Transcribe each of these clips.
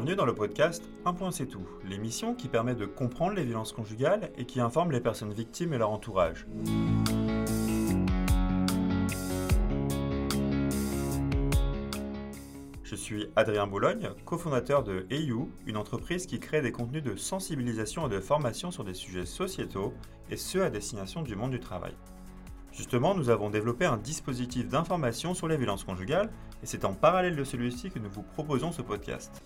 Bienvenue dans le podcast Un point c'est tout, l'émission qui permet de comprendre les violences conjugales et qui informe les personnes victimes et leur entourage. Je suis Adrien Boulogne, cofondateur de EU, une entreprise qui crée des contenus de sensibilisation et de formation sur des sujets sociétaux, et ce à destination du monde du travail. Justement, nous avons développé un dispositif d'information sur les violences conjugales et c'est en parallèle de celui-ci que nous vous proposons ce podcast.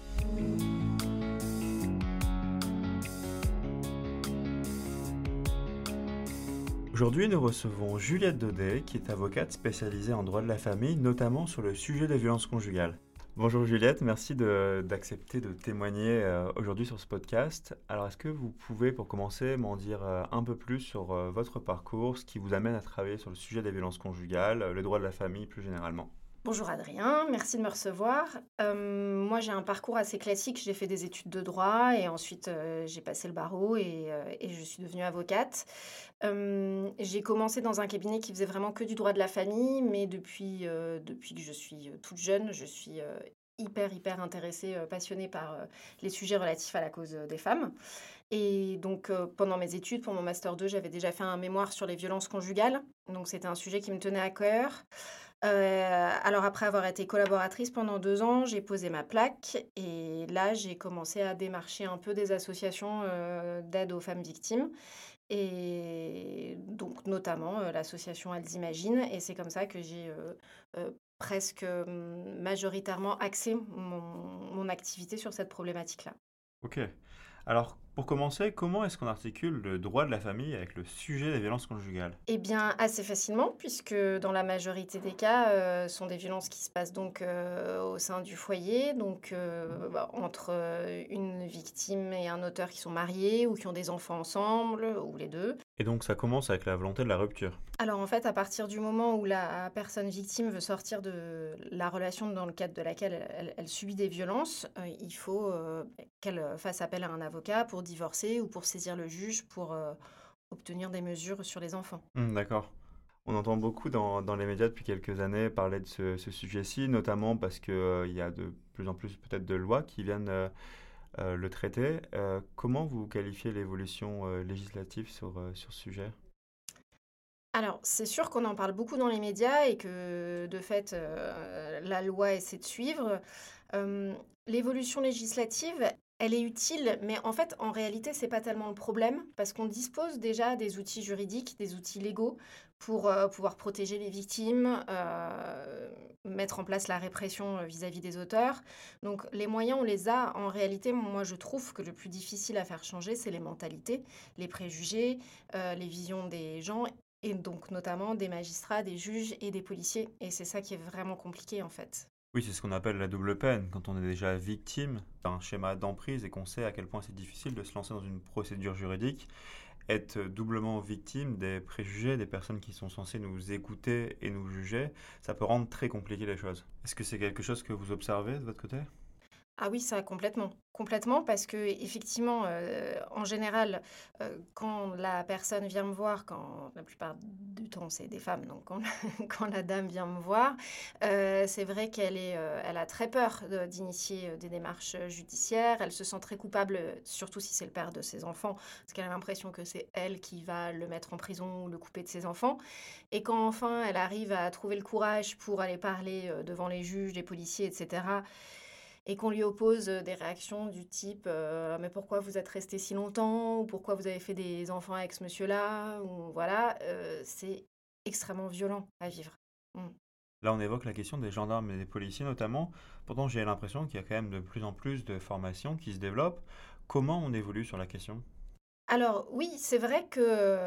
Aujourd'hui, nous recevons Juliette Daudet, qui est avocate spécialisée en droit de la famille, notamment sur le sujet des violences conjugales. Bonjour Juliette, merci d'accepter de, témoigner euh, aujourd'hui sur ce podcast. Alors est-ce que vous pouvez pour commencer m'en dire euh, un peu plus sur euh, votre parcours, ce qui vous amène à travailler sur le sujet des violences conjugales, le droit de la famille plus généralement? Bonjour Adrien, merci de me recevoir. Euh, moi j'ai un parcours assez classique, j'ai fait des études de droit et ensuite euh, j'ai passé le barreau et, euh, je suis devenue avocate. j'ai commencé dans un cabinet qui faisait vraiment que du droit de la famille, mais depuis, depuis que je suis toute jeune, je suis hyper hyper intéressée, passionnée par les sujets relatifs à la cause des femmes. Et donc pendant mes études, pour mon master 2, j'avais déjà fait un mémoire sur les violences conjugales, donc c'était un sujet qui me tenait à cœur. Euh, alors après avoir été collaboratrice pendant deux ans, j'ai posé ma plaque et là j'ai commencé à démarcher un peu des associations euh, d'aide aux femmes victimes et donc notamment euh, l'association Elles Imaginent et c'est comme ça que j'ai presque majoritairement axé mon, mon activité sur cette problématique-là. Ok. Alors, pour commencer, comment est-ce qu'on articule le droit de la famille avec le sujet des violences conjugales? Eh bien, assez facilement, puisque dans la majorité des cas, euh, sont des violences qui se passent donc euh, au sein du foyer, donc euh, bah, entre une victime et un auteur qui sont mariés ou qui ont des enfants ensemble, ou les deux. Et donc, ça commence avec la volonté de la rupture Alors, en fait, à partir du moment où la personne victime veut sortir de la relation dans le cadre de laquelle elle, elle subit des violences, il faut qu'elle fasse appel à un avocat pour divorcer ou pour saisir le juge pour euh, obtenir des mesures sur les enfants. Mmh, d'accord. On entend beaucoup dans, dans, les médias depuis quelques années parler de ce, sujet-ci, notamment parce qu'il euh, y a de plus en plus peut-être de lois qui viennent euh, le traiter. comment vous qualifiez l'évolution législative sur, sur ce sujet? Alors, c'est sûr qu'on en parle beaucoup dans les médias et que, de fait, la loi essaie de suivre. L'évolution législative, elle est utile, mais en fait, en réalité, c'est pas tellement le problème parce qu'on dispose déjà des outils juridiques, des outils légaux pour euh, pouvoir protéger les victimes, euh, mettre en place la répression euh, vis-à-vis des auteurs. Donc, les moyens, on les a. En réalité, moi, je trouve que le plus difficile à faire changer, c'est les mentalités, les préjugés, les visions des gens et donc notamment des magistrats, des juges et des policiers. Et c'est ça qui est vraiment compliqué en fait. Oui, c'est ce qu'on appelle la double peine. Quand on est déjà victime d'un schéma d'emprise et qu'on sait à quel point c'est difficile de se lancer dans une procédure juridique, être doublement victime des préjugés des personnes qui sont censées nous écouter et nous juger, ça peut rendre très compliqué les choses. Est-ce que c'est quelque chose que vous observez de votre côté? Ah oui, ça complètement. Complètement parce que effectivement, euh, en général, euh, quand la personne vient me voir, quand la plupart du temps c'est des femmes, donc quand, la dame vient me voir, euh, c'est vrai qu'elle est, elle a très peur d'initier des démarches judiciaires. Elle se sent très coupable, surtout si c'est le père de ses enfants, parce qu'elle a l'impression que c'est elle qui va le mettre en prison ou le couper de ses enfants. Et quand enfin elle arrive à trouver le courage pour aller parler devant les juges, les policiers, etc et qu'on lui oppose des réactions du type mais pourquoi vous êtes resté si longtemps ou pourquoi vous avez fait des enfants avec ce monsieur-là ou voilà c'est extrêmement violent à vivre. Mmh. Là, on évoque la question des gendarmes et des policiers notamment. Pourtant, j'ai l'impression qu'il y a quand même de plus en plus de formations qui se développent. Comment on évolue sur la question? Alors oui, c'est vrai que,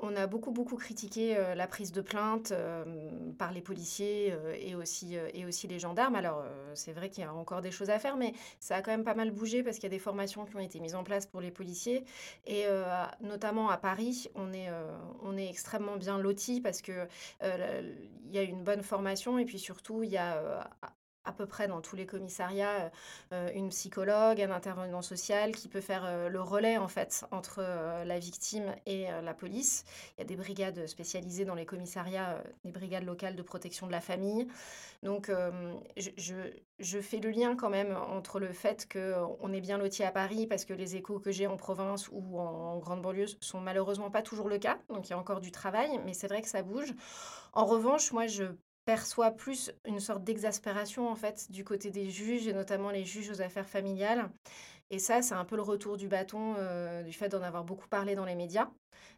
on a beaucoup, beaucoup critiqué, la prise de plainte, par les policiers, et aussi, les gendarmes. Alors, c'est vrai qu'il y a encore des choses à faire, mais ça a quand même pas mal bougé parce qu'il y a des formations qui ont été mises en place pour les policiers et notamment à Paris, on est, on est extrêmement bien lotis parce que, il y a une bonne formation et puis surtout il y a, à peu près dans tous les commissariats une psychologue, un intervenant social qui peut faire le relais en fait entre la victime et la police. Il y a des brigades spécialisées dans les commissariats, des brigades locales de protection de la famille. Donc je, fais le lien quand même entre le fait qu'on est bien loti à Paris parce que les échos que j'ai en province ou en, grande banlieue sont malheureusement pas toujours le cas. Donc il y a encore du travail, mais c'est vrai que ça bouge. En revanche, moi je perçoit plus une sorte d'exaspération en fait du côté des juges et notamment les juges aux affaires familiales. Et ça, c'est un peu le retour du bâton euh, du fait d'en avoir beaucoup parlé dans les médias.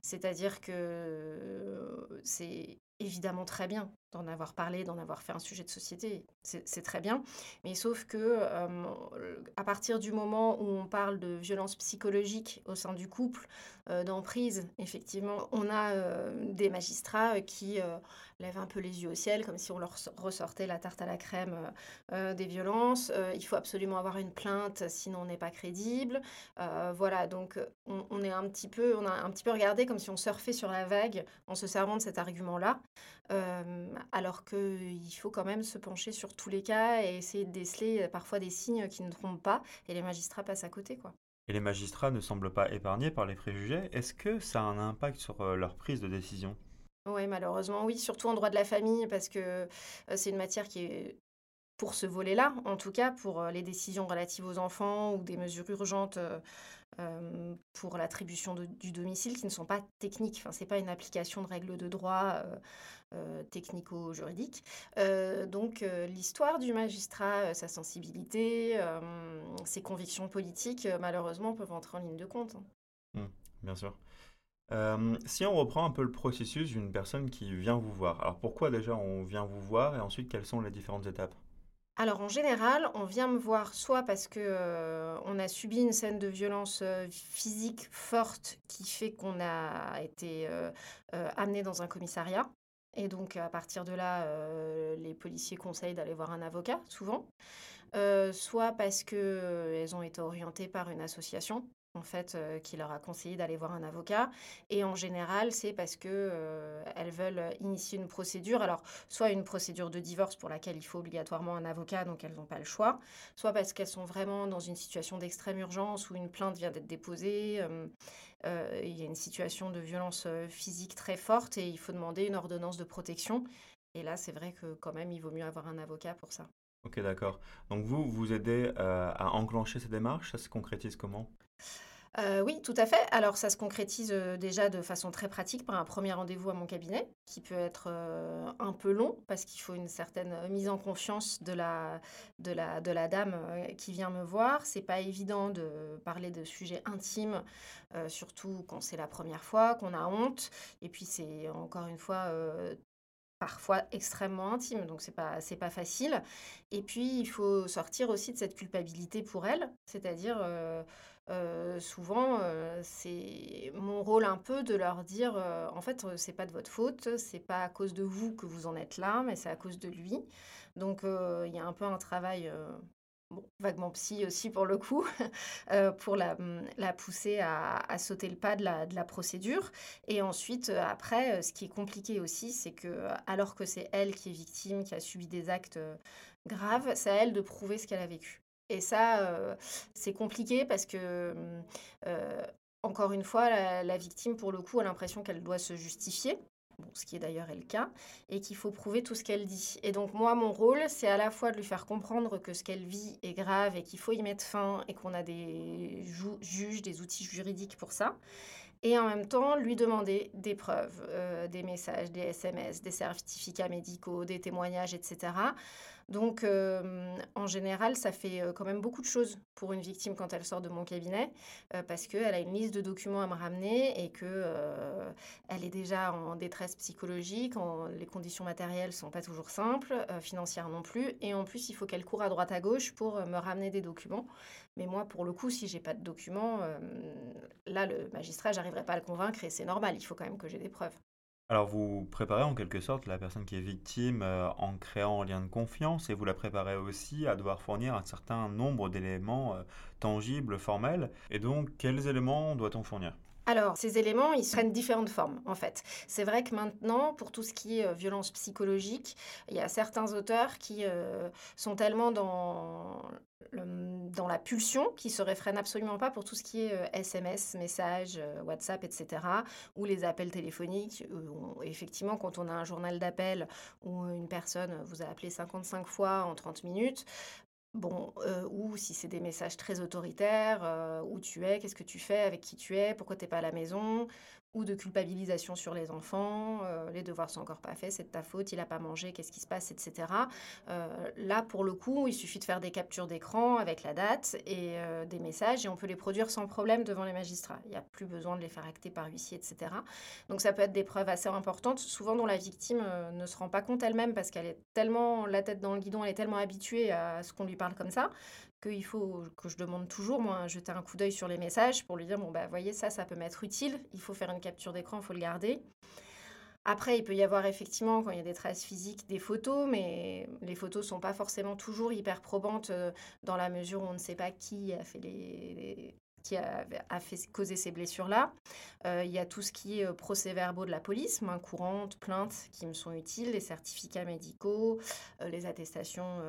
C'est-à-dire que euh, c'est évidemment très bien d'en avoir parlé, d'en avoir fait un sujet de société, c'est très bien. Mais sauf que euh, à partir du moment où on parle de violence psychologique au sein du couple, euh, d'emprise, effectivement, on a euh, des magistrats qui lèvent un peu les yeux au ciel, comme si on leur ressortait la tarte à la crème des violences. il faut absolument avoir une plainte, sinon on n'est pas crédible. voilà, donc on, est un petit peu, on a un petit peu regardé comme si on surfait sur la vague en se servant de cet argument-là alors qu'il faut quand même se pencher sur tous les cas et essayer de déceler euh, parfois des signes qui ne trompent pas, et les magistrats passent à côté. quoi. Et les magistrats ne semblent pas épargnés par les préjugés. Est-ce que ça a un impact sur euh, leur prise de décision? Oui, malheureusement, oui, surtout en droit de la famille, parce que euh, c'est une matière qui est pour ce volet-là, en tout cas pour les décisions relatives aux enfants ou des mesures urgentes pour l'attribution du domicile qui ne sont pas techniques. Enfin, ce n'est pas une application de règles de droit euh. Euh, donc euh, l'histoire du magistrat, sa sensibilité, ses convictions politiques, malheureusement, peuvent entrer en ligne de compte. Mmh, bien sûr. si on reprend un peu le processus d'une personne qui vient vous voir, alors pourquoi déjà on vient vous voir et ensuite quelles sont les différentes étapes? Alors en général, on vient me voir soit parce que on a subi une scène de violence physique forte qui fait qu'on a été amené dans un commissariat, et donc, à partir de là, euh, les policiers conseillent d'aller voir un avocat, souvent. Euh, soit parce qu'elles euh, ont été orientées par une association en fait, qui leur a conseillé d'aller voir un avocat. Et en général, c'est parce que elles veulent initier une procédure. Alors, soit une procédure de divorce pour laquelle il faut obligatoirement un avocat, donc elles n'ont pas le choix. Soit parce qu'elles sont vraiment dans une situation d'extrême urgence où une plainte vient d'être déposée. il y a une situation de violence physique très forte et il faut demander une ordonnance de protection. Et là, c'est vrai que quand même, il vaut mieux avoir un avocat pour ça. Ok, d'accord. Donc vous, vous aidez à enclencher ces démarches. Ça se concrétise comment? Oui, tout à fait. Alors ça se concrétise déjà de façon très pratique par un premier rendez-vous à mon cabinet, qui peut être un peu long parce qu'il faut une certaine mise en confiance de la, de la, de la dame qui vient me voir. C'est pas évident de parler de sujets intimes, surtout quand c'est la première fois, qu'on a honte. Et puis c'est encore une fois parfois extrêmement intime, donc c'est pas c'est pas facile. Et puis il faut sortir aussi de cette culpabilité pour elle, c'est-à-dire souvent, euh, c'est mon rôle un peu de leur dire, euh, en fait, c'est pas de votre faute, c'est pas à cause de vous que vous en êtes là, mais c'est à cause de lui. Donc, il y a un peu un travail vaguement psy aussi pour le coup, pour la, la pousser à, à, sauter le pas de la, de la procédure. Et ensuite, après, ce qui est compliqué aussi, c'est que alors que c'est elle qui est victime, qui a subi des actes graves, c'est à elle de prouver ce qu'elle a vécu. Et ça, c'est compliqué parce que, mmh, encore une fois, la, victime, pour le coup, a l'impression qu'elle doit se justifier. ce qui est d'ailleurs le cas, et qu'il faut prouver tout ce qu'elle dit. Et donc moi, mon rôle, c'est à la fois de lui faire comprendre que ce qu'elle vit est grave et qu'il faut y mettre fin et qu'on a des juges, des outils juridiques pour ça, et en même temps lui demander des preuves, des messages, des SMS, des certificats médicaux, des témoignages, etc. Donc, en général, ça fait quand même beaucoup de choses pour une victime quand elle sort de mon cabinet, parce qu'elle a une liste de documents à me ramener et elle est déjà en détresse psychologique, les conditions matérielles sont pas toujours simples, financières non plus, et en plus, il faut qu'elle court à droite à gauche pour me ramener des documents. Mais moi, pour le coup, si j'ai pas de documents, là, le magistrat, j'arriverai pas à le convaincre et c'est normal, il faut quand même que j'ai des preuves. Alors vous préparez en quelque sorte la personne qui est victime euh, en créant un lien de confiance et vous la préparez aussi à devoir fournir un certain nombre d'éléments euh, tangibles, formels. Et donc quels éléments doit-on fournir? Alors, ces éléments, ils prennent différentes formes, en fait. C'est vrai que maintenant, pour tout ce qui est euh, violence psychologique, il y a certains auteurs qui euh, sont tellement dans, dans la pulsion qu'ils se réfrènent absolument pas pour tout ce qui est SMS, euh, messages, WhatsApp, etc., ou les appels téléphoniques. effectivement, quand on a un journal d'appel où une personne vous a appelé 55 fois en 30 minutes, Bon, euh, ou si c'est des messages très autoritaires, euh, où tu es, qu'est-ce que tu fais, avec qui tu es, pourquoi tu n'es pas à la maison, ou de culpabilisation sur les enfants, euh, les devoirs sont encore pas faits, c'est de ta faute, il n'a pas mangé, qu'est-ce qui se passe, etc. Euh, là, pour le coup, il suffit de faire des captures d'écran avec la date et euh, des messages et on peut les produire sans problème devant les magistrats. Il n'y a plus besoin de les faire acter par huissier, etc. Donc ça peut être des preuves assez importantes, souvent dont la victime ne se rend pas compte elle-même parce qu'elle est tellement la tête dans le guidon, elle est tellement habituée à ce qu'on lui parle comme ça qu'il faut que je demande toujours, moi, jeter un coup d'œil sur les messages pour lui dire, bon, bah, voyez, ça, ça peut m'être utile, il faut faire une capture d'écran, il faut le garder. Après, il peut y avoir effectivement, quand il y a des traces physiques, des photos, mais les photos ne sont pas forcément toujours hyper probantes euh, dans la mesure où on ne sait pas qui a fait les, qui a, fait causer ces blessures-là. Euh, il y a tout ce qui est euh, procès-verbaux de la police, main courante, plaintes qui me sont utiles, les certificats médicaux, les attestations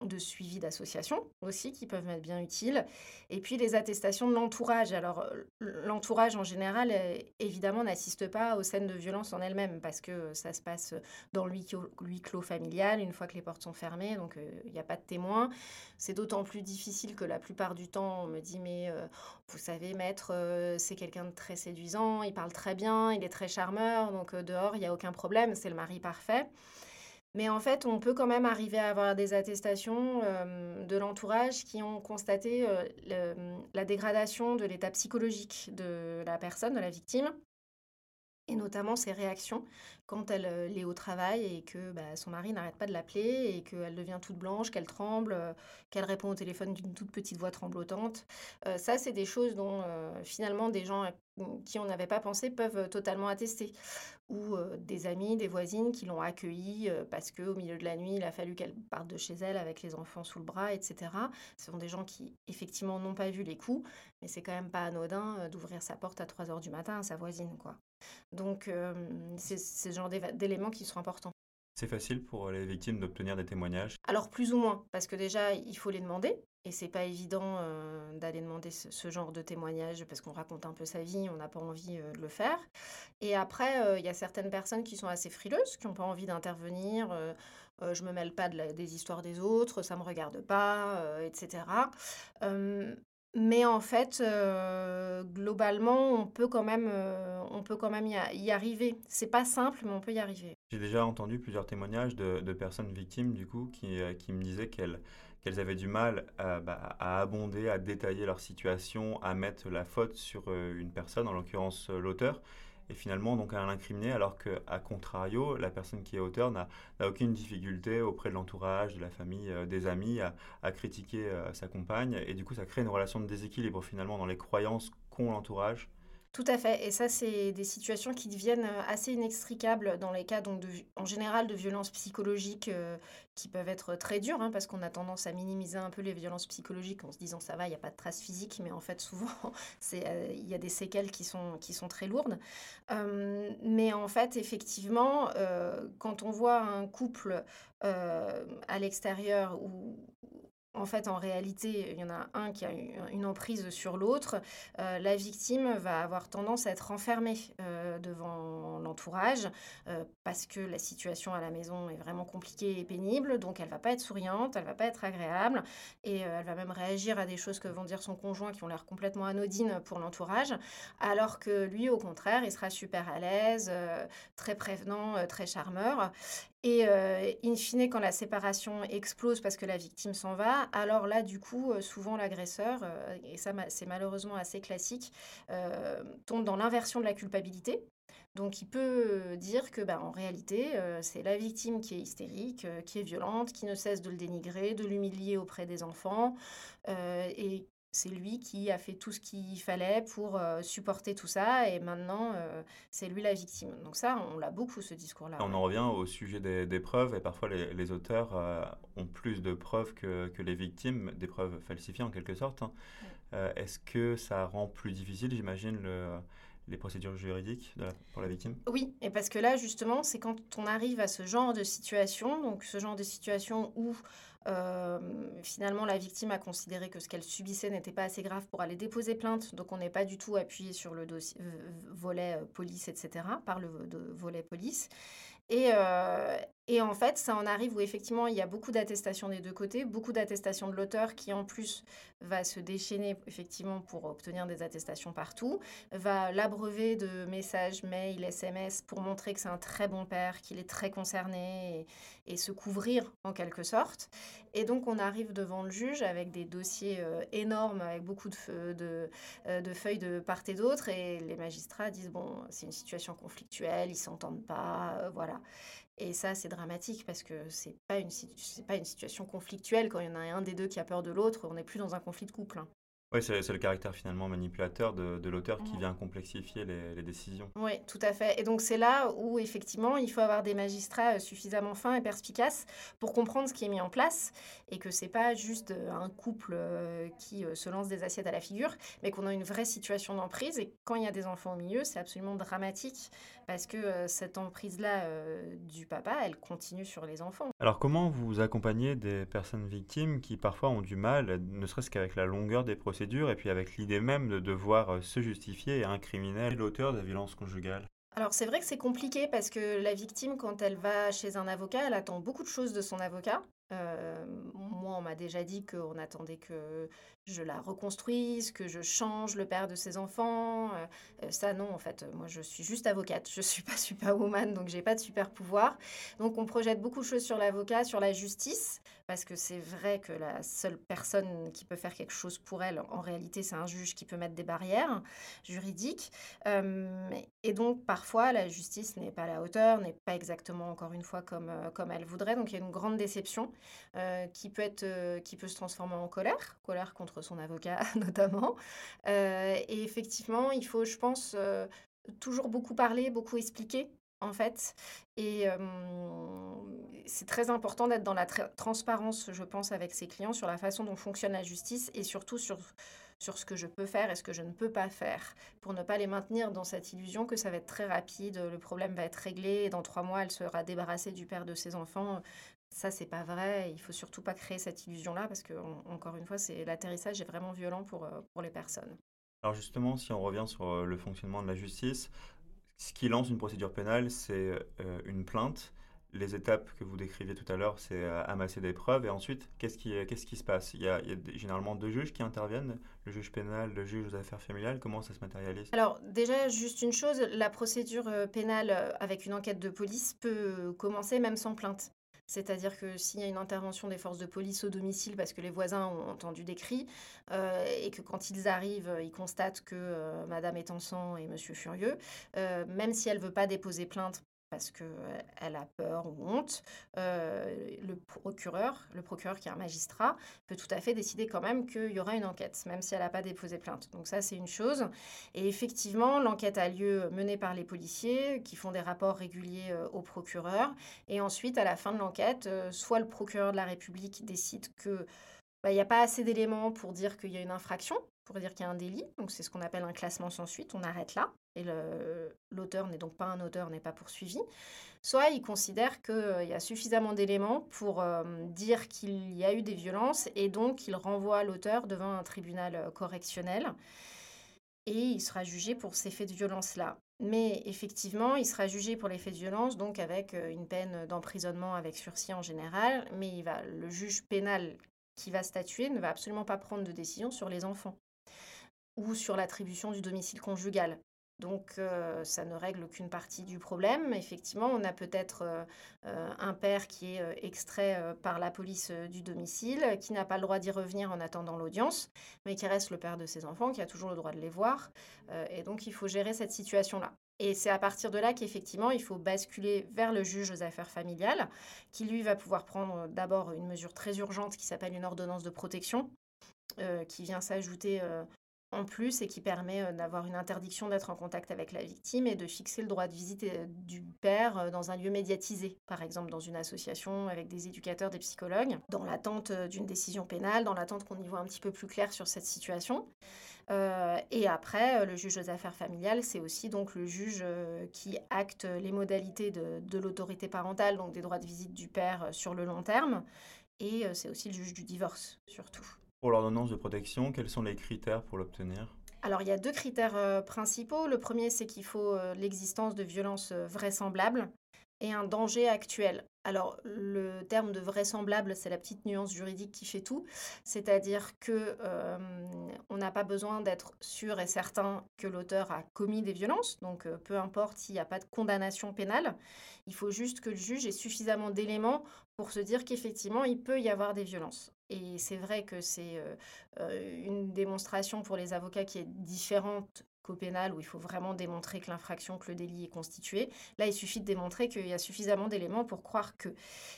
de suivi d'associations aussi qui peuvent être bien utiles. Et puis les attestations de l'entourage. Alors l'entourage en général, évidemment, n'assiste pas aux scènes de violence en elles-mêmes parce que ça se passe dans le clos familial une fois que les portes sont fermées, donc euh, il n'y a pas de témoins. C'est d'autant plus difficile que la plupart du temps, on me dit mais euh, vous savez, maître, euh, c'est quelqu'un de très séduisant, il parle très bien, il est très charmeur, donc dehors, il n'y a aucun problème, c'est le mari parfait. Mais en fait, on peut quand même arriver à avoir des attestations de l'entourage qui ont constaté euh, la dégradation de l'état psychologique de la personne, de la victime, et notamment ses réactions quand elle est au travail et que bah, son mari n'arrête pas de l'appeler et qu'elle devient toute blanche, qu'elle tremble, qu'elle répond au téléphone d'une toute petite voix tremblotante. ça, c'est des choses dont finalement des gens qui on n'avait pas pensé peuvent totalement attester ou des amis, des voisines qui l'ont accueillie parce qu'au milieu de la nuit, il a fallu qu'elle parte de chez elle avec les enfants sous le bras, etc. Ce sont des gens qui, effectivement, n'ont pas vu les coups, mais c'est quand même pas anodin d'ouvrir sa porte à 3 heures du matin à sa voisine, quoi. Donc, c'est ce genre d'éléments qui sont importants. C'est facile pour les victimes d'obtenir des témoignages Alors plus ou moins, parce que déjà, il faut les demander. Et c'est pas évident euh, d'aller demander ce, genre de témoignage parce qu'on raconte un peu sa vie, on n'a pas envie euh, de le faire. Et après, euh, il y a certaines personnes qui sont assez frileuses, qui n'ont pas envie d'intervenir. je me mêle pas de des histoires des autres, ça me regarde pas, etc. Mais en fait, globalement, on peut quand même, on peut quand même y, y arriver. C'est pas simple, mais on peut y arriver. J'ai déjà entendu plusieurs témoignages de, personnes victimes, du coup, qui, qui me disaient qu'elles qu'elles avaient du mal bah, à, abonder, à détailler leur situation, à mettre la faute sur une personne, en l'occurrence l'auteur, et finalement donc à l'incriminer, alors qu'à contrario, la personne qui est auteur n'a aucune difficulté auprès de l'entourage, de la famille, euh, des amis à, à critiquer euh, sa compagne, et du coup ça crée une relation de déséquilibre finalement dans les croyances qu'ont l'entourage tout à fait. Et ça, c'est des situations qui deviennent euh, assez inextricables dans les cas, donc en général, de violences psychologiques euh, qui peuvent être très dures, hein, parce qu'on a tendance à minimiser un peu les violences psychologiques en se disant ça va, il n'y a pas de traces physiques, mais en fait, souvent, euh, il y a des séquelles qui sont, qui sont très lourdes. mais en fait, effectivement, quand on voit un couple à l'extérieur où, en fait, en réalité, il y en a un qui a une emprise sur l'autre. Euh, la victime va avoir tendance à être enfermée euh, devant l'entourage euh, parce que la situation à la maison est vraiment compliquée et pénible. Donc, elle va pas être souriante, elle va pas être agréable et elle va même réagir à des choses que vont dire son conjoint qui ont l'air complètement anodines pour l'entourage. Alors que lui, au contraire, il sera super à l'aise, très prévenant, très charmeur. Et in fine, quand la séparation explose parce que la victime s'en va, alors là, du coup, souvent l'agresseur, et ça c'est malheureusement assez classique, tombe dans l'inversion de la culpabilité. Donc il peut dire que bah, en réalité, c'est la victime qui est hystérique, qui est violente, qui ne cesse de le dénigrer, de l'humilier auprès des enfants, et c'est lui qui a fait tout ce qu'il fallait pour euh, supporter tout ça et maintenant euh, c'est lui la victime. Donc ça, on l'a beaucoup ce discours-là. On en revient au sujet des, preuves et parfois les, auteurs euh, ont plus de preuves que, les victimes, des preuves falsifiées en quelque sorte. Hein. Est-ce que ça rend plus difficile, j'imagine, les procédures juridiques pour la victime? Oui, et parce que là, justement, c'est quand on arrive à ce genre de situation, donc ce genre de situation où finalement la victime a considéré que ce qu'elle subissait n'était pas assez grave pour aller déposer plainte, donc on n'est pas du tout appuyé sur le volet police, etc., par le volet police. Et, et en fait, ça en arrive où effectivement, il y a beaucoup d'attestations des deux côtés, beaucoup d'attestations de l'auteur qui en plus va se déchaîner effectivement pour obtenir des attestations partout, va l'abreuver de messages, mails, SMS pour montrer que c'est un très bon père, qu'il est très concerné et, se couvrir en quelque sorte. Et donc on arrive devant le juge avec des dossiers énormes, avec beaucoup de, de, feuilles de part et d'autre, et les magistrats disent, bon, c'est une situation conflictuelle, ils s'entendent pas, voilà. Et ça, c'est dramatique parce que c'est pas une pas une situation conflictuelle quand il y en a un des deux qui a peur de l'autre. On n'est plus dans un conflit de couple. Hein. Oui, c'est le caractère finalement manipulateur de, l'auteur qui vient complexifier les, décisions. Oui, tout à fait. Et donc c'est là où effectivement il faut avoir des magistrats euh, suffisamment fins et perspicaces pour comprendre ce qui est mis en place et que c'est pas juste euh, un couple euh, qui se lance des assiettes à la figure, mais qu'on a une vraie situation d'emprise. Et quand il y a des enfants au milieu, c'est absolument dramatique parce que cette emprise-là du papa, elle continue sur les enfants. Alors comment vous accompagnez des personnes victimes qui parfois ont du mal, ne serait-ce qu'avec la longueur des procédures et puis avec l'idée même de devoir euh, se justifier et incriminer l'auteur de la violence conjugale alors c'est vrai que c'est compliqué parce que la victime, quand elle va chez un avocat, elle attend beaucoup de choses de son avocat. Euh, moi, on m'a déjà dit qu'on attendait que je la reconstruise, que je change le père de ses enfants. Euh, ça, non, en fait, moi, je suis juste avocate. Je suis pas superwoman, donc j'ai pas de super pouvoir. Donc, on projette beaucoup de choses sur l'avocat, sur la justice parce que c'est vrai que la seule personne qui peut faire quelque chose pour elle, en réalité, c'est un juge qui peut mettre des barrières juridiques. Euh, et donc, parfois, la justice n'est pas à la hauteur, n'est pas exactement, encore une fois, comme, euh, comme elle voudrait. Donc, il y a une grande déception euh, qui, peut être, qui peut se transformer en colère, colère contre son avocat notamment. et effectivement, il faut, je pense, toujours beaucoup parler, beaucoup expliquer en fait. Et c'est très important d'être dans la transparence, je pense, avec ses clients sur la façon dont fonctionne la justice et surtout sur, sur ce que je peux faire et ce que je ne peux pas faire, pour ne pas les maintenir dans cette illusion que ça va être très rapide, le problème va être réglé dans trois mois, elle sera débarrassée du père de ses enfants. Ça, c'est pas vrai. Il faut surtout pas créer cette illusion-là parce que, encore une fois, l'atterrissage est vraiment violent pour, pour les personnes. Alors justement, si on revient sur le fonctionnement de la justice, ce qui lance une procédure pénale, c'est euh, une plainte. Les étapes que vous décriviez tout à l'heure, c'est euh, amasser des preuves. Et ensuite, qu'est-ce qui, qu'est-ce qui se passe? Il y, a, généralement deux juges qui interviennent, le juge pénal, le juge aux affaires familiales. Comment ça se matérialise? Alors déjà, juste une chose, la procédure euh, pénale avec une enquête de police peut commencer même sans plainte. C'est-à-dire que s'il y a une intervention des forces de police au domicile parce que les voisins ont entendu des cris euh, et que quand ils arrivent, ils constatent que euh, Madame est en sang et Monsieur furieux, euh, même si elle ne veut pas déposer plainte parce qu'elle a peur ou honte, le procureur, le procureur qui est un magistrat, peut tout à fait décider quand même qu'il y aura une enquête, même si elle n'a pas déposé plainte. Donc ça, c'est une chose. Et effectivement, l'enquête a lieu menée par les policiers qui font des rapports réguliers au procureur. Et ensuite, à la fin de l'enquête, soit le procureur de la République décide que bah, n'y a pas assez d'éléments pour dire qu'il y a une infraction, pour dire qu'il y a un délit. Donc c'est ce qu'on appelle un classement sans suite, on arrête là. Et l'auteur n'est donc pas un auteur, n'est pas poursuivi. Soit il considère qu'il euh, y a suffisamment d'éléments pour euh, dire qu'il y a eu des violences et donc il renvoie l'auteur devant un tribunal euh, correctionnel et il sera jugé pour ces faits de violence-là. Mais effectivement, il sera jugé pour les faits de violence, donc avec une peine d'emprisonnement avec sursis en général, mais il va, le juge pénal qui va statuer ne va absolument pas prendre de décision sur les enfants ou sur l'attribution du domicile conjugal. Donc euh, ça ne règle qu'une partie du problème. Effectivement, on a peut-être euh, euh, un père qui est extrait par la police du domicile, qui n'a pas le droit d'y revenir en attendant l'audience, mais qui reste le père de ses enfants, qui a toujours le droit de les voir. et donc il faut gérer cette situation-là. Et c'est à partir de là qu'effectivement, il faut basculer vers le juge aux affaires familiales, qui lui va pouvoir prendre d'abord une mesure très urgente qui s'appelle une ordonnance de protection, qui vient s'ajouter en plus et qui permet d'avoir une interdiction d'être en contact avec la victime et de fixer le droit de visite du père dans un lieu médiatisé, par exemple dans une association avec des éducateurs, des psychologues, dans l'attente d'une décision pénale, dans l'attente qu'on y voit un petit peu plus clair sur cette situation. et après, le juge aux affaires familiales, c'est aussi donc le juge qui acte les modalités de, de l'autorité parentale, donc des droits de visite du père sur le long terme. Et c'est aussi le juge du divorce, surtout. Pour l'ordonnance de protection, quels sont les critères pour l'obtenir? Alors, il y a deux critères principaux. Le premier, c'est qu'il faut l'existence de violences vraisemblables et un danger actuel. Alors, le terme de vraisemblable, c'est la petite nuance juridique qui fait tout. C'est-à-dire que on n'a pas besoin d'être sûr et certain que l'auteur a commis des violences. Donc, peu importe s'il n'y a pas de condamnation pénale, il faut juste que le juge ait suffisamment d'éléments pour se dire qu'effectivement, il peut y avoir des violences. Et c'est vrai que c'est une démonstration pour les avocats qui est différente qu'au pénal, où il faut vraiment démontrer que l'infraction, que le délit est constitué. Là, il suffit de démontrer qu'il y a suffisamment d'éléments pour croire que.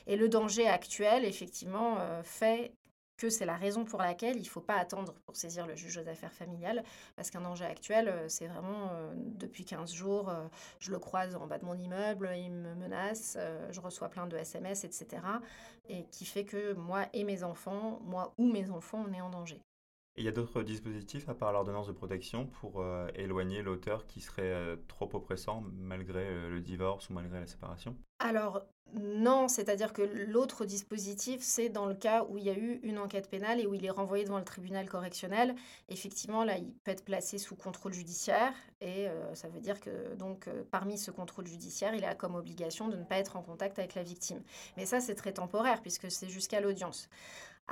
Et le danger actuel, effectivement, fait que c'est la raison pour laquelle il ne faut pas attendre pour saisir le juge aux affaires familiales, parce qu'un danger actuel, euh, c'est vraiment euh, depuis 15 jours, euh, je le croise en bas de mon immeuble, il me menace, je reçois plein de SMS, etc. Et qui fait que moi et mes enfants, moi ou mes enfants, on est en danger. Il y a d'autres dispositifs à part l'ordonnance de protection pour éloigner l'auteur qui serait trop oppressant malgré le divorce ou malgré la séparation? Alors, non, c'est-à-dire que l'autre dispositif, c'est dans le cas où il y a eu une enquête pénale et où il est renvoyé devant le tribunal correctionnel. Effectivement, là, il peut être placé sous contrôle judiciaire et euh, ça veut dire que donc euh, parmi ce contrôle judiciaire, il a comme obligation de ne pas être en contact avec la victime. Mais ça, c'est très temporaire puisque c'est jusqu'à l'audience.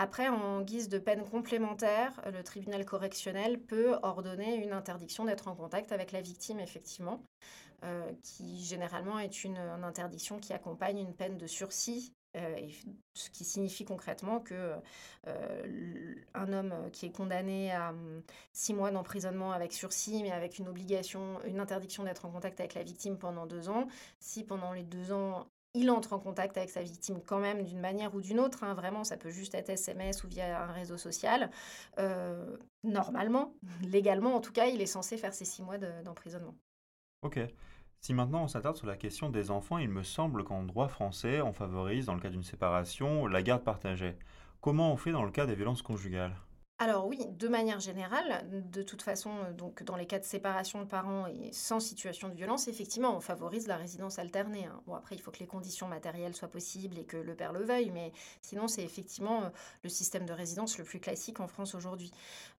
Après, en guise de peine complémentaire, le tribunal correctionnel peut ordonner une interdiction d'être en contact avec la victime, effectivement. Euh, qui généralement est une, interdiction qui accompagne une peine de sursis euh, ce qui signifie concrètement que euh, un homme qui est condamné à hum, six mois d'emprisonnement avec sursis, mais avec une obligation, une interdiction d'être en contact avec la victime pendant deux ans, si pendant les deux ans il entre en contact avec sa victime quand même d'une manière ou d'une autre, hein, vraiment ça peut juste être SMS ou via un réseau social, normalement, légalement en tout cas, il est censé faire ces six mois d'emprisonnement. Ok. Si maintenant on s'attarde sur la question des enfants, il me semble qu'en droit français, on favorise, dans le cas d'une séparation, la garde partagée. Comment on fait dans le cas des violences conjugales? Alors oui, de manière générale, de toute façon, euh, donc dans les cas de séparation de parents et sans situation de violence, effectivement, on favorise la résidence alternée. Hein. Bon, après, il faut que les conditions matérielles soient possibles et que le père le veuille, mais sinon, c'est effectivement euh, le système de résidence le plus classique en France aujourd'hui.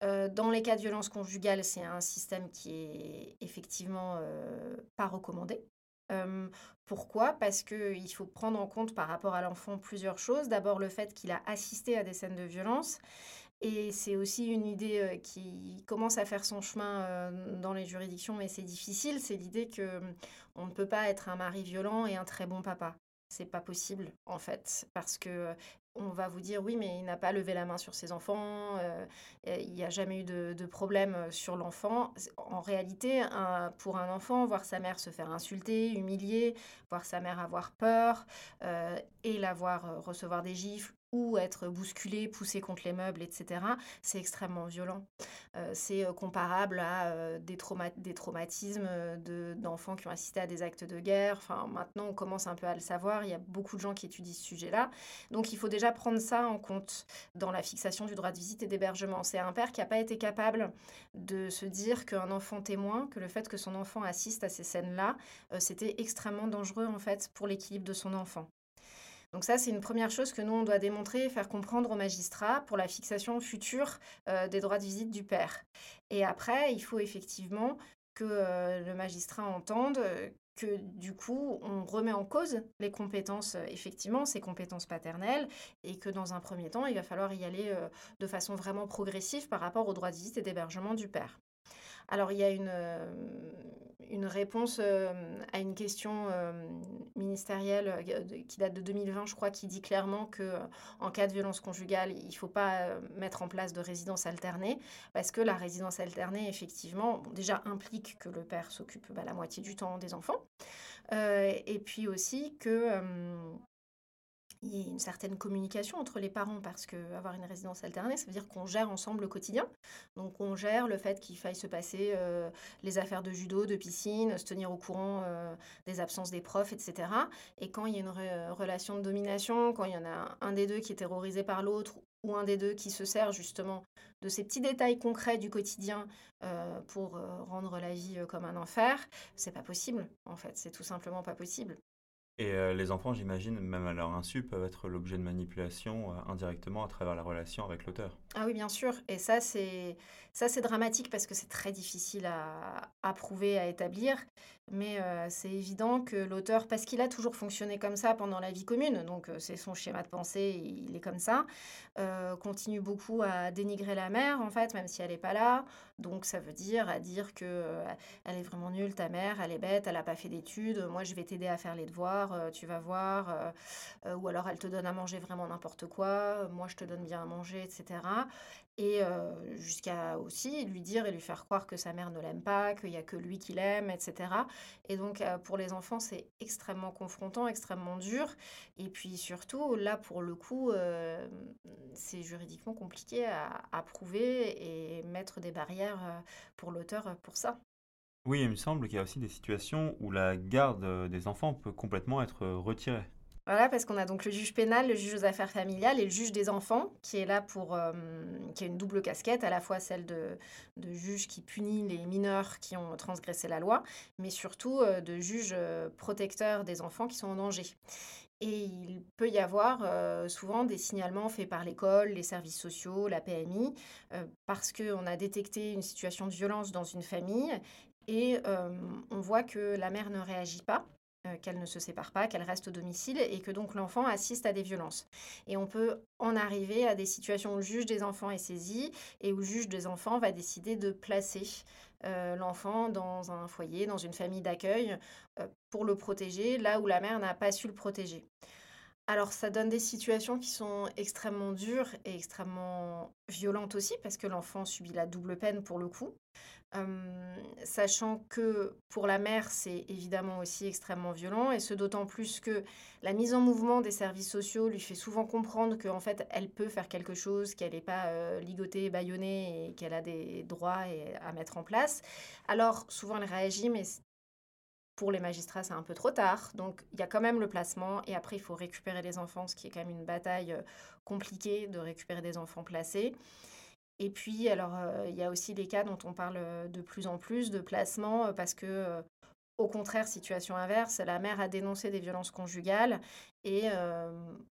Euh, dans les cas de violence conjugale, c'est un système qui est effectivement pas recommandé. pourquoi? Parce qu'il faut prendre en compte par rapport à l'enfant plusieurs choses. D'abord le fait qu'il a assisté à des scènes de violence et c'est aussi une idée qui commence à faire son chemin dans les juridictions, mais c'est difficile. C'est l'idée que on ne peut pas être un mari violent et un très bon papa. C'est pas possible en fait, parce que on va vous dire oui, mais il n'a pas levé la main sur ses enfants, il n'y a jamais eu de, problème sur l'enfant. En réalité, pour un enfant, voir sa mère se faire insulter, humilier, voir sa mère avoir peur et la voir recevoir des gifles ou être bousculé, poussé contre les meubles, etc., c'est extrêmement violent. Euh, c'est euh, comparable à euh, des, traumatismes d'enfants qui ont assisté à des actes de guerre. Enfin, maintenant, on commence un peu à le savoir. Il y a beaucoup de gens qui étudient ce sujet-là. Donc, il faut déjà prendre ça en compte dans la fixation du droit de visite et d'hébergement. C'est un père qui n'a pas été capable de se dire qu'un enfant témoin, que le fait que son enfant assiste à ces scènes-là, c'était extrêmement dangereux, en fait, pour l'équilibre de son enfant. Donc ça, c'est une première chose que nous, on doit démontrer et faire comprendre aux magistrats pour la fixation future euh, des droits de visite du père. Et après, il faut effectivement que euh, le magistrat entende euh, que du coup, on remet en cause les compétences, effectivement, ces compétences paternelles, et que dans un premier temps, il va falloir y aller de façon vraiment progressive par rapport aux droits de visite et d'hébergement du père. Alors, il y a une, une réponse à une question ministérielle qui date de 2020, je crois, qui dit clairement que en cas de violence conjugale, il ne faut pas mettre en place de résidence alternée, parce que la résidence alternée, effectivement, déjà implique que le père s'occupe bah, la moitié du temps des enfants, et puis aussi que il y ait une certaine communication entre les parents parce que avoir une résidence alternée, ça veut dire qu'on gère ensemble le quotidien. Donc on gère le fait qu'il faille se passer euh, les affaires de judo, de piscine, se tenir au courant euh, des absences des profs, etc. Et quand il y a une relation de domination, quand il y en a un des deux qui est terrorisé par l'autre ou un des deux qui se sert justement de ces petits détails concrets du quotidien euh, pour rendre la vie comme un enfer, c'est pas possible en fait, c'est tout simplement pas possible. Et euh, les enfants, j'imagine, même à leur insu, peuvent être l'objet de manipulation euh, indirectement à travers la relation avec l'auteur. Ah oui, bien sûr. Et ça, c'est ça, c'est dramatique parce que c'est très difficile à, à, prouver, à établir. Mais euh, c'est évident que l'auteur, parce qu'il a toujours fonctionné comme ça pendant la vie commune, donc c'est son schéma de pensée, il est comme ça, continue beaucoup à dénigrer la mère, en fait, même si elle n'est pas là. Donc ça veut dire à dire que elle est vraiment nulle, ta mère, elle est bête, elle n'a pas fait d'études, moi je vais t'aider à faire les devoirs euh, tu vas voir. Euh, euh, ou alors elle te donne à manger vraiment n'importe quoi, moi je te donne bien à manger, etc. Et jusqu'à aussi lui dire et lui faire croire que sa mère ne l'aime pas, qu'il n'y a que lui qui l'aime, etc. Et donc pour les enfants, c'est extrêmement confrontant, extrêmement dur. Et puis surtout, là pour le coup, c'est juridiquement compliqué à, à, prouver et mettre des barrières pour l'auteur pour ça. Oui, il me semble qu'il y a aussi des situations où la garde euh, des enfants peut complètement être euh, retirée. Voilà, parce qu'on a donc le juge pénal, le juge aux affaires familiales et le juge des enfants, qui est là pour, euh, qui a une double casquette, à la fois celle de, de juge qui punit les mineurs qui ont transgressé la loi, mais surtout de juge protecteur des enfants qui sont en danger. Et il peut y avoir souvent des signalements faits par l'école, les services sociaux, la PMI, parce qu'on a détecté une situation de violence dans une famille et on voit que la mère ne réagit pas, qu'elle ne se sépare pas, qu'elle reste au domicile et que donc l'enfant assiste à des violences. Et on peut en arriver à des situations où le juge des enfants est saisi et où le juge des enfants va décider de placer l'enfant dans un foyer, dans une famille d'accueil, pour le protéger, là où la mère n'a pas su le protéger. Alors ça donne des situations qui sont extrêmement dures et extrêmement violentes aussi, parce que l'enfant subit la double peine pour le coup sachant que pour la mère, c'est évidemment aussi extrêmement violent, et ce d'autant plus que la mise en mouvement des services sociaux lui fait souvent comprendre qu'en fait, elle peut faire quelque chose, qu'elle n'est pas ligotée, bâillonnée, et qu'elle a des droits à mettre en place. Alors, souvent, elle réagit, mais pour les magistrats, c'est un peu trop tard. Donc, il y a quand même le placement, et après, il faut récupérer les enfants, ce qui est quand même une bataille compliquée de récupérer des enfants placés. Et puis, alors, il y a aussi des cas dont on parle de plus en plus de placement parce que, au contraire, situation inverse, la mère a dénoncé des violences conjugales et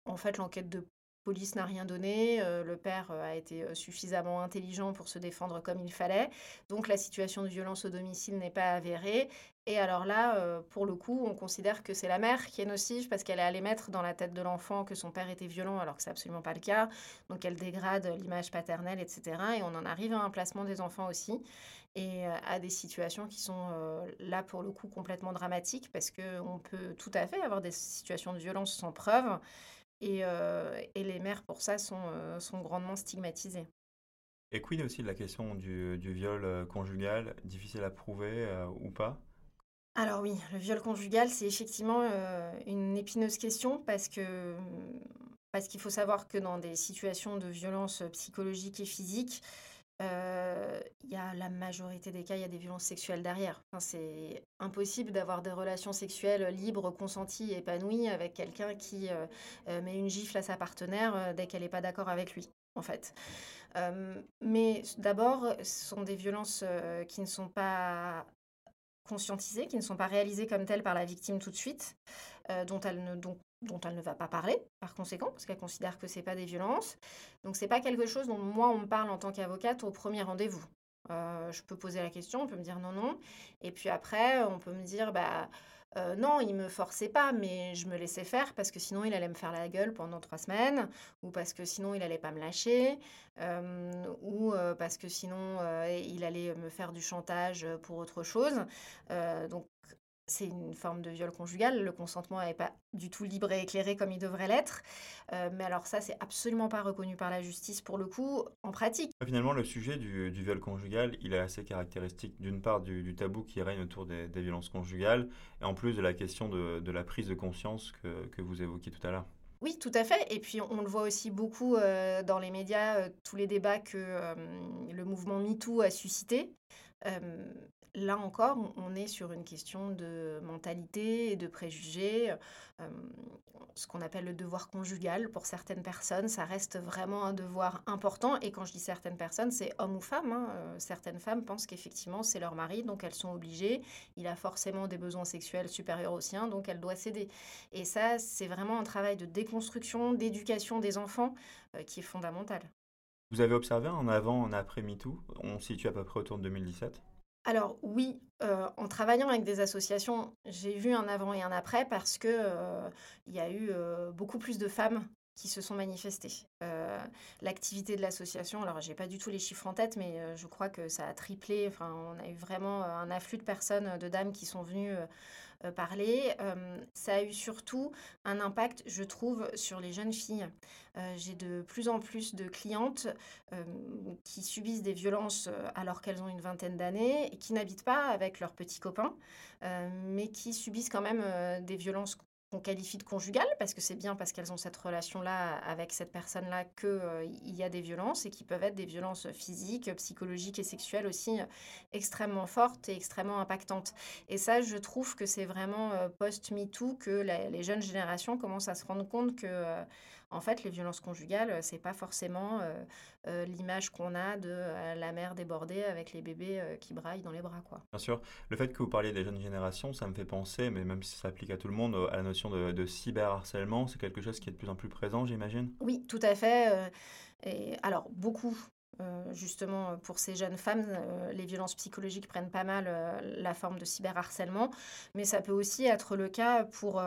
en fait, l'enquête de police n'a rien donné, le père a été suffisamment intelligent pour se défendre comme il fallait, donc la situation de violence au domicile n'est pas avérée et alors là, euh, pour le coup, on considère que c'est la mère qui est nocive parce qu'elle est allée mettre dans la tête de l'enfant que son père était violent alors que c'est absolument pas le cas. Donc elle dégrade l'image paternelle, etc. Et on en arrive à un placement des enfants aussi et euh, à des situations qui sont euh, là pour le coup complètement dramatiques parce qu'on peut tout à fait avoir des situations de violence sans preuve et, les mères pour ça sont, grandement stigmatisées. Et quid aussi de la question du viol conjugal, difficile à prouver ou pas? Alors oui, le viol conjugal, c'est effectivement une épineuse question parce que parce qu'il faut savoir que dans des situations de violence psychologique et physique, il y a la majorité des cas, il y a des violences sexuelles derrière. c'est impossible d'avoir des relations sexuelles libres, consenties, épanouies avec quelqu'un qui met une gifle à sa partenaire dès qu'elle n'est pas d'accord avec lui, en fait. mais d'abord, ce sont des violences qui ne sont pas qui ne sont pas réalisées comme telles par la victime tout de suite, euh, dont, elle ne, dont, elle ne va pas parler, par conséquent, parce qu'elle considère que ce n'est pas des violences. Donc c'est pas quelque chose dont moi on me parle en tant qu'avocate au premier rendez-vous. Euh, je peux poser la question, on peut me dire non, non. Et puis après, on peut me dire, bah, euh, non, il me forçait pas, mais je me laissais faire parce que sinon il allait me faire la gueule pendant trois semaines, ou parce que sinon il allait pas me lâcher, euh, ou euh, parce que sinon il allait me faire du chantage pour autre chose. donc c'est une forme de viol conjugal. Le consentement n'est pas du tout libre et éclairé comme il devrait l'être. Euh, mais alors ça, c'est absolument pas reconnu par la justice pour le coup, en pratique. Finalement, le sujet du, viol conjugal, il est assez caractéristique d'une part du, tabou qui règne autour des, violences conjugales, et en plus de la question de, la prise de conscience que, que vous évoquiez tout à l'heure. Oui, tout à fait et puis on le voit aussi beaucoup, heu, dans les médias, tous les débats que, le mouvement MeToo a suscité. Là encore, on est sur une question de mentalité et de préjugés. Ce qu'on appelle le devoir conjugal pour certaines personnes, ça reste vraiment un devoir important et quand je dis certaines personnes, c'est hommes ou femmes, hein. Certaines femmes pensent qu'effectivement c'est leur mari, donc elles sont obligées. Il a forcément des besoins sexuels supérieurs aux siens, donc elle doit céder et ça, c'est vraiment un travail de déconstruction, d'éducation des enfants, qui est fondamental. Vous avez observé un avant, un après MeToo? On se situe à peu près autour de 2017? Alors oui, heu, en travaillant avec des associations, j'ai vu un avant et un après parce que, heu, il y a eu, heu, beaucoup plus de femmes qui se sont manifestées. L'activité de l'association, alors j'ai pas du tout les chiffres en tête, mais, je crois que ça a triplé. Enfin, on a eu vraiment, un afflux de personnes, de dames qui sont venues, heu, parler. Hem, ça a eu surtout un impact, je trouve, sur les jeunes filles. Heu, j'ai de plus en plus de clientes, qui subissent des violences, alors qu'elles ont une vingtaine d'années et qui n'habitent pas avec leurs petits copains, mais qui subissent quand même, des violences qu'on qualifie de conjugales, parce que c'est bien parce qu'elles ont cette relation-là avec cette personne-là que, heu, il y a des violences et qui peuvent être des violences, physiques, psychologiques et sexuelles aussi, heu, extrêmement fortes et extrêmement impactantes. Et ça, je trouve que c'est vraiment, heu, post-MeToo que les jeunes générations commencent à se rendre compte que, heu, en fait, les violences conjugales, heu, c'est pas forcément, heu heu, l'image qu'on a de, la mère débordée avec les bébés, qui braillent dans les bras, quoi. Bien sûr. Le fait que vous parliez des jeunes générations, ça me fait penser, mais même si ça s'applique à tout le monde, à la notion de de cyberharcèlement. C'est quelque chose qui est de plus en plus présent, j'imagine? Oui, tout à fait, et alors beaucoup, heu, justement, heu, pour ces jeunes femmes, heu, les violences psychologiques prennent pas mal, la forme de cyberharcèlement, mais ça peut aussi être le cas pour,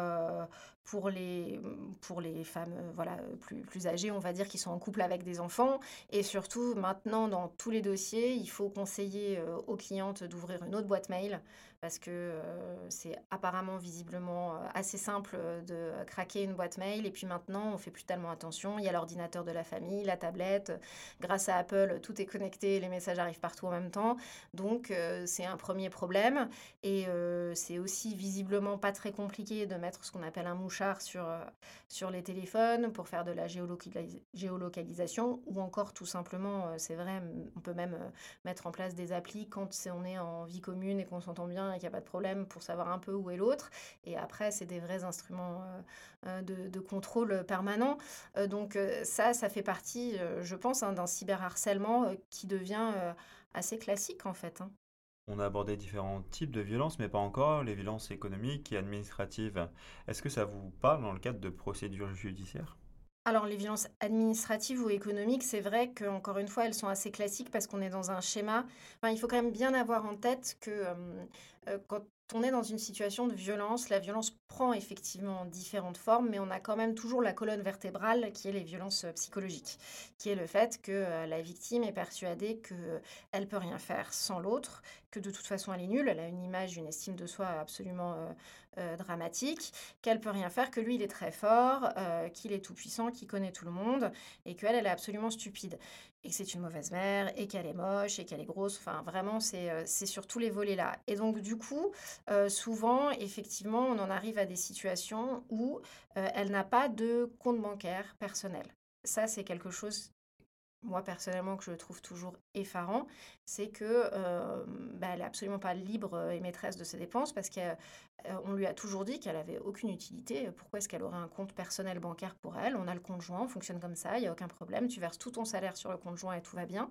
pour les, pour les femmes, voilà, plus plus âgées, on va dire, qui sont en couple avec des enfants. Et surtout maintenant dans tous les dossiers, il faut conseiller, aux clientes d'ouvrir une autre boîte mail parce que, heu, c'est apparemment, visiblement, heu, assez simple, heu, de craquer une boîte mail. Et puis maintenant on fait plus tellement attention. Il y a l'ordinateur de la famille, la tablette, grâce à Apple, tout est connecté, les messages arrivent partout en même temps. Donc c'est un 1er problème. Et c'est aussi visiblement pas très compliqué de mettre ce qu'on appelle un mouchard sur, sur les téléphones pour faire de la géolocalis géolocalisation. Ou encore tout simplement, c'est vrai, on peut même, mettre en place des applis quand on est en vie commune et qu'on s'entend bien et qu'il y a pas de problème pour savoir un peu où est l'autre et après c'est des vrais instruments, heu heu, de contrôle, permanent, heu, donc ça, ça fait partie, je pense, hein, d'un cyberharcèlement, qui devient, assez classique, en fait, hein. On a abordé différents types de violences, mais pas encore les violences économiques et administratives. Est-ce que ça vous parle dans le cadre de procédures judiciaires? Alors les violences administratives ou économiques, c'est vrai qu'encore une fois, elles sont assez classiques parce qu'on est dans un schéma. Il faut quand même bien avoir en tête que, quand on est dans une situation de violence, la violence prend effectivement différentes formes, mais on a quand même toujours la colonne vertébrale qui est les violences, psychologiques. Qui est le fait que, la victime est persuadée qu'elle peut rien faire sans l'autre, que de toute façon elle est nulle, elle a une image, une estime de soi absolument, heu, dramatique, qu'elle peut rien faire, que lui il est très fort, heu, qu'il est tout puissant, qu'il connaît tout le monde et qu'elle, elle est absolument stupide et que c'est une mauvaise mère et qu'elle est moche et qu'elle est grosse. Enfin vraiment c'est, c'est sur tous les volets-là et donc du coup, souvent effectivement on en arrive à des situations où, elle n'a pas de compte bancaire personnel. Ça, c'est quelque chose, moi personnellement, que je trouve toujours effarant. C'est que, hem, bah, elle est absolument pas libre, heu, et maîtresse de ses dépenses parce que, heu, on lui a toujours dit qu'elle avait aucune utilité. Pourquoi est-ce qu'elle aurait un compte personnel bancaire pour elle? On a le compte joint, on fonctionne comme ça, il y a aucun problème. Tu verses tout ton salaire sur le compte joint et tout va bien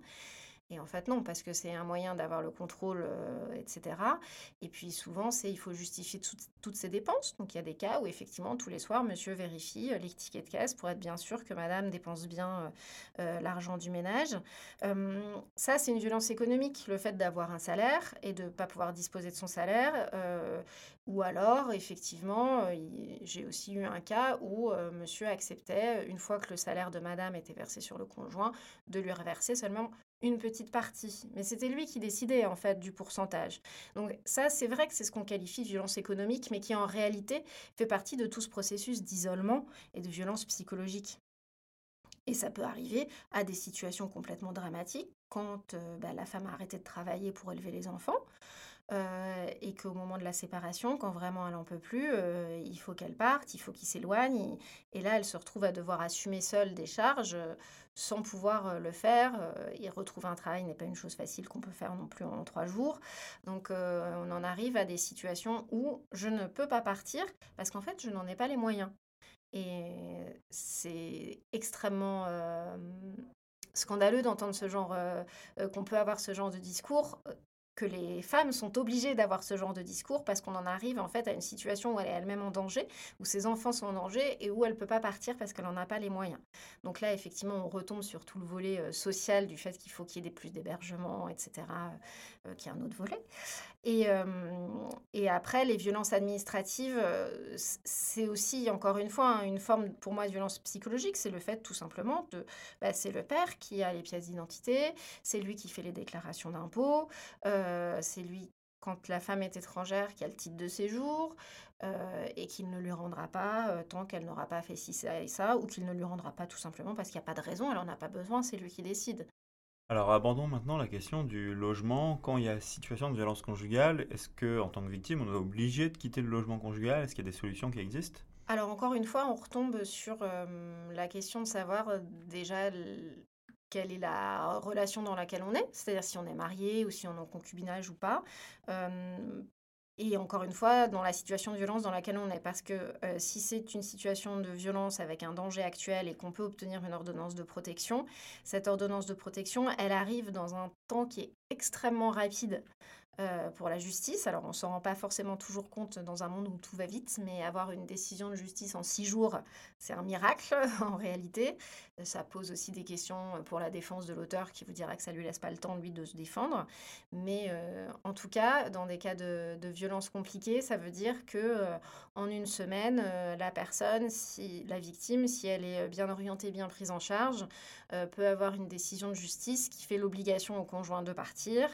et en fait non, parce que c'est un moyen d'avoir le contrôle, heu et cetera et puis souvent, c'est il faut justifier toutes ses dépenses. Donc il y a des cas où effectivement tous les soirs, monsieur vérifie, heu, les tickets de caisse pour être bien sûr que madame dépense bien, heu, l'argent du ménage. Ça, c'est une violence économique, le fait d'avoir un salaire et de pas pouvoir disposer de son salaire, ou alors effectivement, j'ai aussi eu un cas où, monsieur acceptait, une fois que le salaire de madame était versé sur le compte joint, de lui reverser seulement une petite partie. Mais c'était lui qui décidait en fait du pourcentage. Donc ça, c'est vrai que c'est ce qu'on qualifie de violence économique, mais qui en réalité fait partie de tout ce processus d'isolement et de violence psychologique et ça peut arriver à des situations complètement dramatiques quand, heu, bah, la femme a arrêté de travailler pour élever les enfants. Et qu'au moment de la séparation, quand vraiment elle n'en peut plus, il faut qu'elle parte, il faut qu'il s'éloigne. Et, là, elle se retrouve à devoir assumer seule des charges sans pouvoir le faire. et retrouver un travail n'est pas une chose facile qu'on peut faire non plus en trois jours. Donc on en arrive à des situations où je ne peux pas partir parce qu'en fait, je n'en ai pas les moyens. Et c'est extrêmement scandaleux d'entendre ce genre, qu'on peut avoir ce genre de discours que les femmes sont obligées d'avoir ce genre de discours parce qu'on en arrive en fait à une situation où elle est elle-même en danger, où ses enfants sont en danger et où elle ne peut pas partir parce qu'elle n'en a pas les moyens. Donc là, effectivement, on retombe sur tout le volet euh, social du fait qu'il faut qu'il y ait des plus d'hébergement, etc., euh, qui est un autre volet. Et, après, les violences administratives, c'est aussi, encore une fois, hein, une forme pour moi de violence psychologique. C'est le fait tout simplement de... Bah, c'est le père qui a les pièces d'identité, c'est lui qui fait les déclarations d'impôts. C'est lui, quand la femme est étrangère, qui a le titre de séjour et qu'il ne lui rendra pas tant qu'elle n'aura pas fait ci, ça et ça, ou qu'il ne lui rendra pas tout simplement parce qu'il n'y a pas de raison, elle n'en a pas besoin, c'est lui qui décide. Alors abandonnons maintenant la question du logement. Quand il y a situation de violence conjugale, est-ce que en tant que victime, on est obligé de quitter le logement conjugal? Est-ce qu'il y a des solutions qui existent? Alors encore une fois, on retombe sur la question de savoir déjà quelle est la relation dans laquelle on est, c'est-à-dire si on est marié ou si on est en concubinage ou pas. Et encore une fois, dans la situation de violence dans laquelle on est, parce que si c'est une situation de violence avec un danger actuel et qu'on peut obtenir une ordonnance de protection, cette ordonnance de protection, elle arrive dans un temps qui est extrêmement rapide. Euh, pour la justice. Alors, on s'en rend pas forcément toujours compte dans un monde où tout va vite, mais avoir une décision de justice en six jours, c'est un miracle en réalité. Ça pose aussi des questions pour la défense de l'auteur qui vous dira que ça lui laisse pas le temps, lui, de se défendre. Mais euh, en tout cas, dans des cas de, violence compliquée, ça veut dire que euh, en une semaine, la personne, si la victime, si elle est bien orientée, bien prise en charge, peut avoir une décision de justice qui fait l'obligation au conjoint de partir.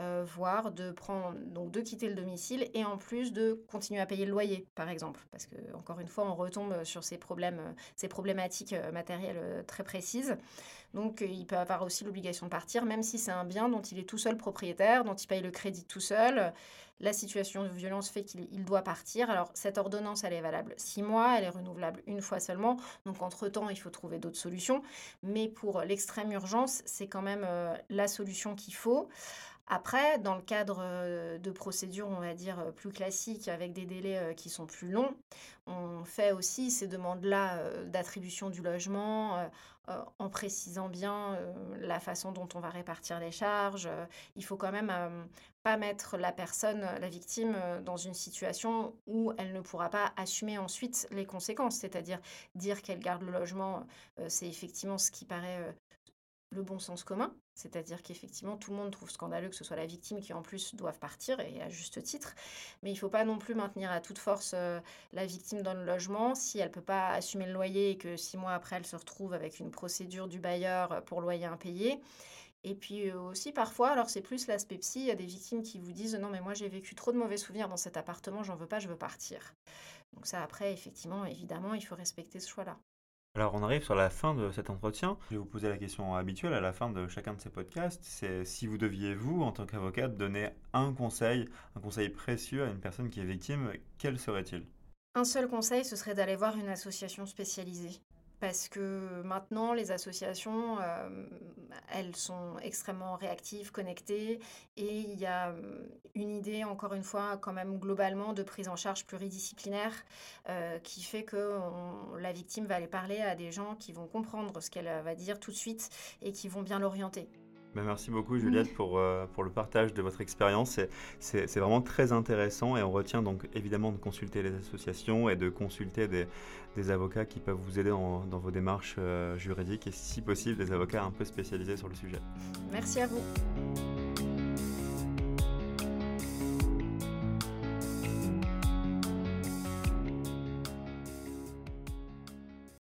Euh, voire de prendre donc de quitter le domicile et en plus de continuer à payer le loyer par exemple parce que encore une fois on retombe sur ces problèmes ces problématiques euh, matérielles euh, très précises donc il peut avoir aussi l'obligation de partir même si c'est un bien dont il est tout seul propriétaire dont il paye le crédit tout seul la situation de violence fait qu'il doit partir. Alors, cette ordonnance, elle est valable six mois, elle est renouvelable une fois seulement. Donc, entre-temps, il faut trouver d'autres solutions. Mais pour l'extrême urgence, c'est quand même la solution qu'il faut. Après, dans le cadre euh, de procédures, on va dire, euh, plus classiques, avec des délais euh, qui sont plus longs, on fait aussi ces demandes-là d'attribution du logement en précisant bien la façon dont on va répartir les charges. Il faut quand même pas mettre la personne, la victime, dans une situation où elle ne pourra pas assumer ensuite les conséquences. C'est-à-dire dire qu'elle garde le logement, c'est effectivement ce qui paraît le bon sens commun, c'est-à-dire qu'effectivement tout le monde trouve scandaleux que ce soit la victime qui en plus doive partir, et à juste titre, mais il ne faut pas non plus maintenir à toute force euh, la victime dans le logement si elle ne peut pas assumer le loyer et que six mois après elle se retrouve avec une procédure du bailleur pour loyer impayé. Et puis euh, aussi parfois, alors c'est plus l'aspect psy, il y a des victimes qui vous disent non mais moi j'ai vécu trop de mauvais souvenirs dans cet appartement, j'en veux pas, je veux partir. Donc ça après, effectivement, évidemment, il faut respecter ce choix-là. Alors on arrive sur la fin de cet entretien. Je vais vous poser la question habituelle à la fin de chacun de ces podcasts. C'est si vous deviez, vous, en tant qu'avocate, donner un conseil, un conseil précieux à une personne qui est victime, quel serait-il? Un seul conseil, ce serait d'aller voir une association spécialisée parce que maintenant, les associations, euh, elles sont extrêmement réactives, connectées, et il y a euh, une idée, encore une fois, quand même globalement, de prise en charge pluridisciplinaire, euh, qui fait que la victime va aller parler à des gens qui vont comprendre ce qu'elle va dire tout de suite et qui vont bien l'orienter. Ben, merci beaucoup Juliette pour, euh, pour le partage de votre expérience. C'est vraiment très intéressant et on retient donc évidemment de consulter les associations et de consulter des, des avocats qui peuvent vous aider dans, dans vos démarches euh, juridiques et si possible des avocats un peu spécialisés sur le sujet. Merci à vous.